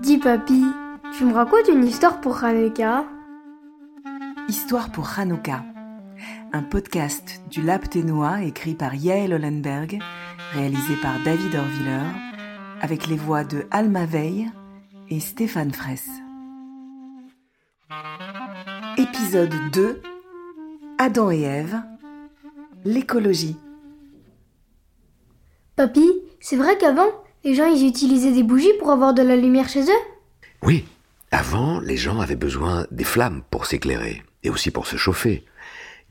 Dis papy, tu me racontes une histoire pour Hanouka? Histoire pour Hanouka, un podcast du Lab Ténois écrit par Yael Hollenberg, réalisé par David Orviller, avec les voix de Alma Veil et Stéphane Fraisse. Épisode 2 Adam et Ève L'écologie. Papy, c'est vrai qu'avant, les gens ils utilisaient des bougies pour avoir de la lumière chez eux? Oui, avant, les gens avaient besoin des flammes pour s'éclairer et aussi pour se chauffer.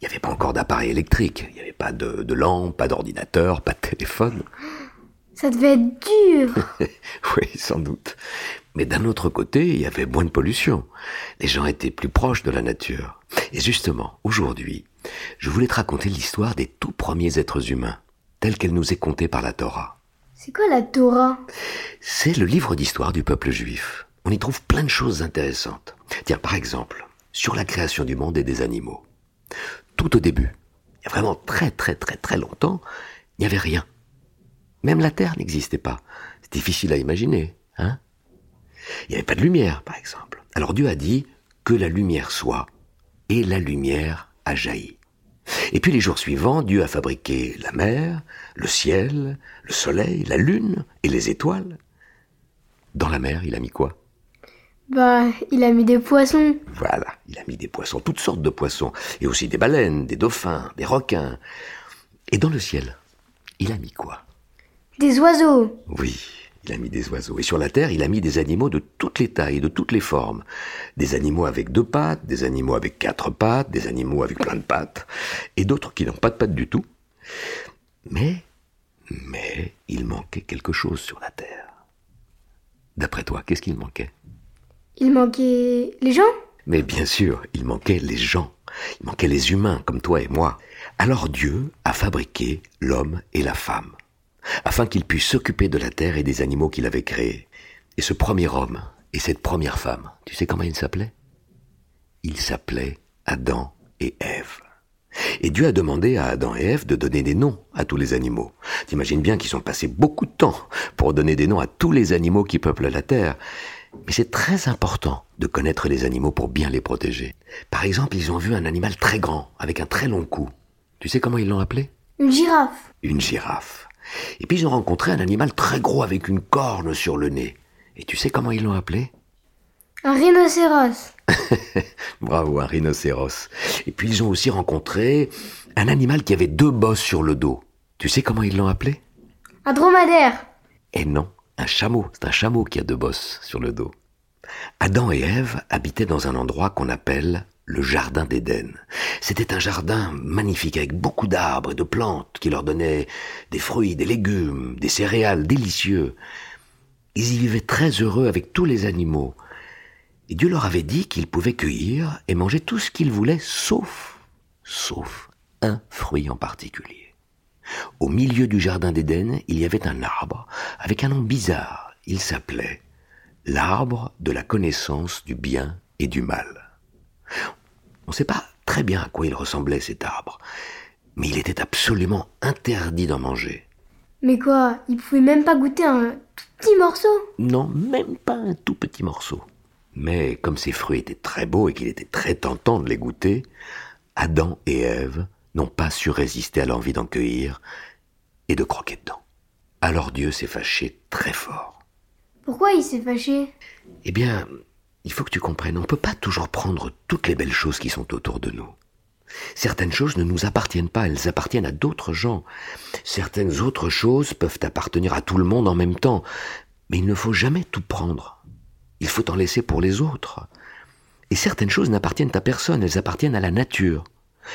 Il n'y avait pas encore d'appareil électrique, il n'y avait pas de, de lampe, pas d'ordinateur, pas de téléphone. Ça devait être dur oui, sans doute. Mais d'un autre côté, il y avait moins de pollution. Les gens étaient plus proches de la nature. Et justement, aujourd'hui, je voulais te raconter l'histoire des tout premiers êtres humains, telle qu'elle nous est contée par la Torah. C'est quoi la Torah? C'est le livre d'histoire du peuple juif. On y trouve plein de choses intéressantes. Tiens, par exemple, sur la création du monde et des animaux. Tout au début, il y a vraiment très très très très longtemps, il n'y avait rien. Même la Terre n'existait pas. C'est difficile à imaginer, hein? Il n'y avait pas de lumière, par exemple. Alors Dieu a dit que la lumière soit, et la lumière a jailli. Et puis les jours suivants, Dieu a fabriqué la mer, le ciel, le soleil, la lune et les étoiles. Dans la mer, il a mis quoi? Bah, il a mis des poissons. Voilà, il a mis des poissons, toutes sortes de poissons, et aussi des baleines, des dauphins, des requins. Et dans le ciel, il a mis quoi? Des oiseaux. Oui, il a mis des oiseaux. Et sur la terre, il a mis des animaux de toutes les tailles, de toutes les formes. Des animaux avec deux pattes, des animaux avec quatre pattes, des animaux avec plein de pattes, et d'autres qui n'ont pas de pattes du tout. Mais, mais, il manquait quelque chose sur la terre. D'après toi, qu'est-ce qu'il manquait? Il manquait les gens? Mais bien sûr, il manquait les gens. Il manquait les humains, comme toi et moi. Alors Dieu a fabriqué l'homme et la femme afin qu'il puisse s'occuper de la terre et des animaux qu'il avait créés. Et ce premier homme et cette première femme, tu sais comment ils s'appelaient? Ils s'appelaient Adam et Ève. Et Dieu a demandé à Adam et Ève de donner des noms à tous les animaux. T'imagines bien qu'ils ont passé beaucoup de temps pour donner des noms à tous les animaux qui peuplent la terre. Mais c'est très important de connaître les animaux pour bien les protéger. Par exemple, ils ont vu un animal très grand, avec un très long cou. Tu sais comment ils l'ont appelé? Une girafe. Une girafe. Et puis ils ont rencontré un animal très gros avec une corne sur le nez. Et tu sais comment ils l'ont appelé? Un rhinocéros. Bravo, un rhinocéros. Et puis ils ont aussi rencontré un animal qui avait deux bosses sur le dos. Tu sais comment ils l'ont appelé? Un dromadaire. Eh non, un chameau. C'est un chameau qui a deux bosses sur le dos. Adam et Ève habitaient dans un endroit qu'on appelle le jardin d'Éden. C'était un jardin magnifique avec beaucoup d'arbres et de plantes qui leur donnaient des fruits, des légumes, des céréales délicieux. Ils y vivaient très heureux avec tous les animaux. Et Dieu leur avait dit qu'ils pouvaient cueillir et manger tout ce qu'ils voulaient sauf, sauf un fruit en particulier. Au milieu du jardin d'Éden, il y avait un arbre avec un nom bizarre. Il s'appelait l'arbre de la connaissance du bien et du mal. On ne sait pas très bien à quoi il ressemblait cet arbre, mais il était absolument interdit d'en manger. Mais quoi Il pouvait même pas goûter un tout petit morceau? Non, même pas un tout petit morceau. Mais comme ces fruits étaient très beaux et qu'il était très tentant de les goûter, Adam et Ève n'ont pas su résister à l'envie d'en cueillir et de croquer dedans. Alors Dieu s'est fâché très fort. Pourquoi il s'est fâché? Eh bien, il faut que tu comprennes, on ne peut pas toujours prendre toutes les belles choses qui sont autour de nous. Certaines choses ne nous appartiennent pas, elles appartiennent à d'autres gens. Certaines autres choses peuvent appartenir à tout le monde en même temps, mais il ne faut jamais tout prendre. Il faut en laisser pour les autres. Et certaines choses n'appartiennent à personne, elles appartiennent à la nature.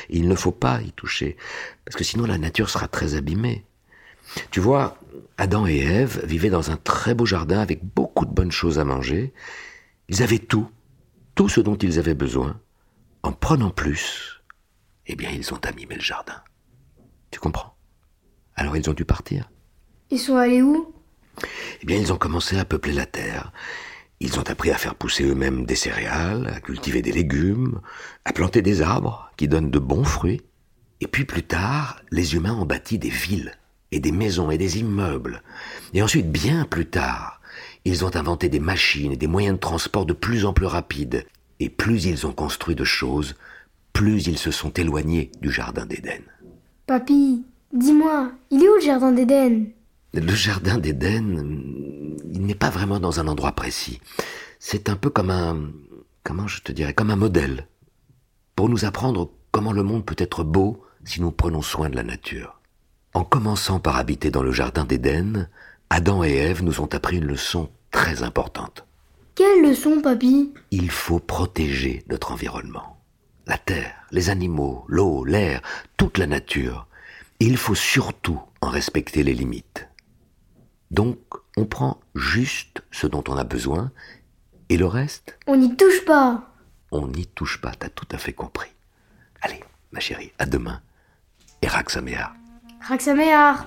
Il ne faut pas y toucher, parce que sinon la nature sera très abîmée. Tu vois, Adam et Ève vivaient dans un très beau jardin avec beaucoup de bonnes choses à manger. Ils avaient tout, tout ce dont ils avaient besoin. En prenant plus, eh bien, ils ont abîmé le jardin. Tu comprends? Alors ils ont dû partir. Ils sont allés où? Eh bien, ils ont commencé à peupler la terre. Ils ont appris à faire pousser eux-mêmes des céréales, à cultiver des légumes, à planter des arbres qui donnent de bons fruits. Et puis plus tard, les humains ont bâti des villes, et des maisons, et des immeubles. Et ensuite, bien plus tard, Ils ont inventé des machines et des moyens de transport de plus en plus rapides. Et plus ils ont construit de choses, plus ils se sont éloignés du Jardin d'Éden. Papy, dis-moi, il est où le jardin d'Éden? Le Jardin d'Éden, il n'est pas vraiment dans un endroit précis. C'est un peu comme un... comment je te dirais, comme un modèle. Pour nous apprendre comment le monde peut être beau si nous prenons soin de la nature. En commençant par habiter dans le Jardin d'Éden, Adam et Ève nous ont appris une leçon très importante. Quelle leçon, papy? Il faut protéger notre environnement. La terre, les animaux, l'eau, l'air, toute la nature. Et il faut surtout en respecter les limites. Donc, on prend juste ce dont on a besoin, et le reste, On n'y touche pas on n'y touche pas, t'as tout à fait compris. Allez, ma chérie, à demain. Et Raksaméa. Raksaméar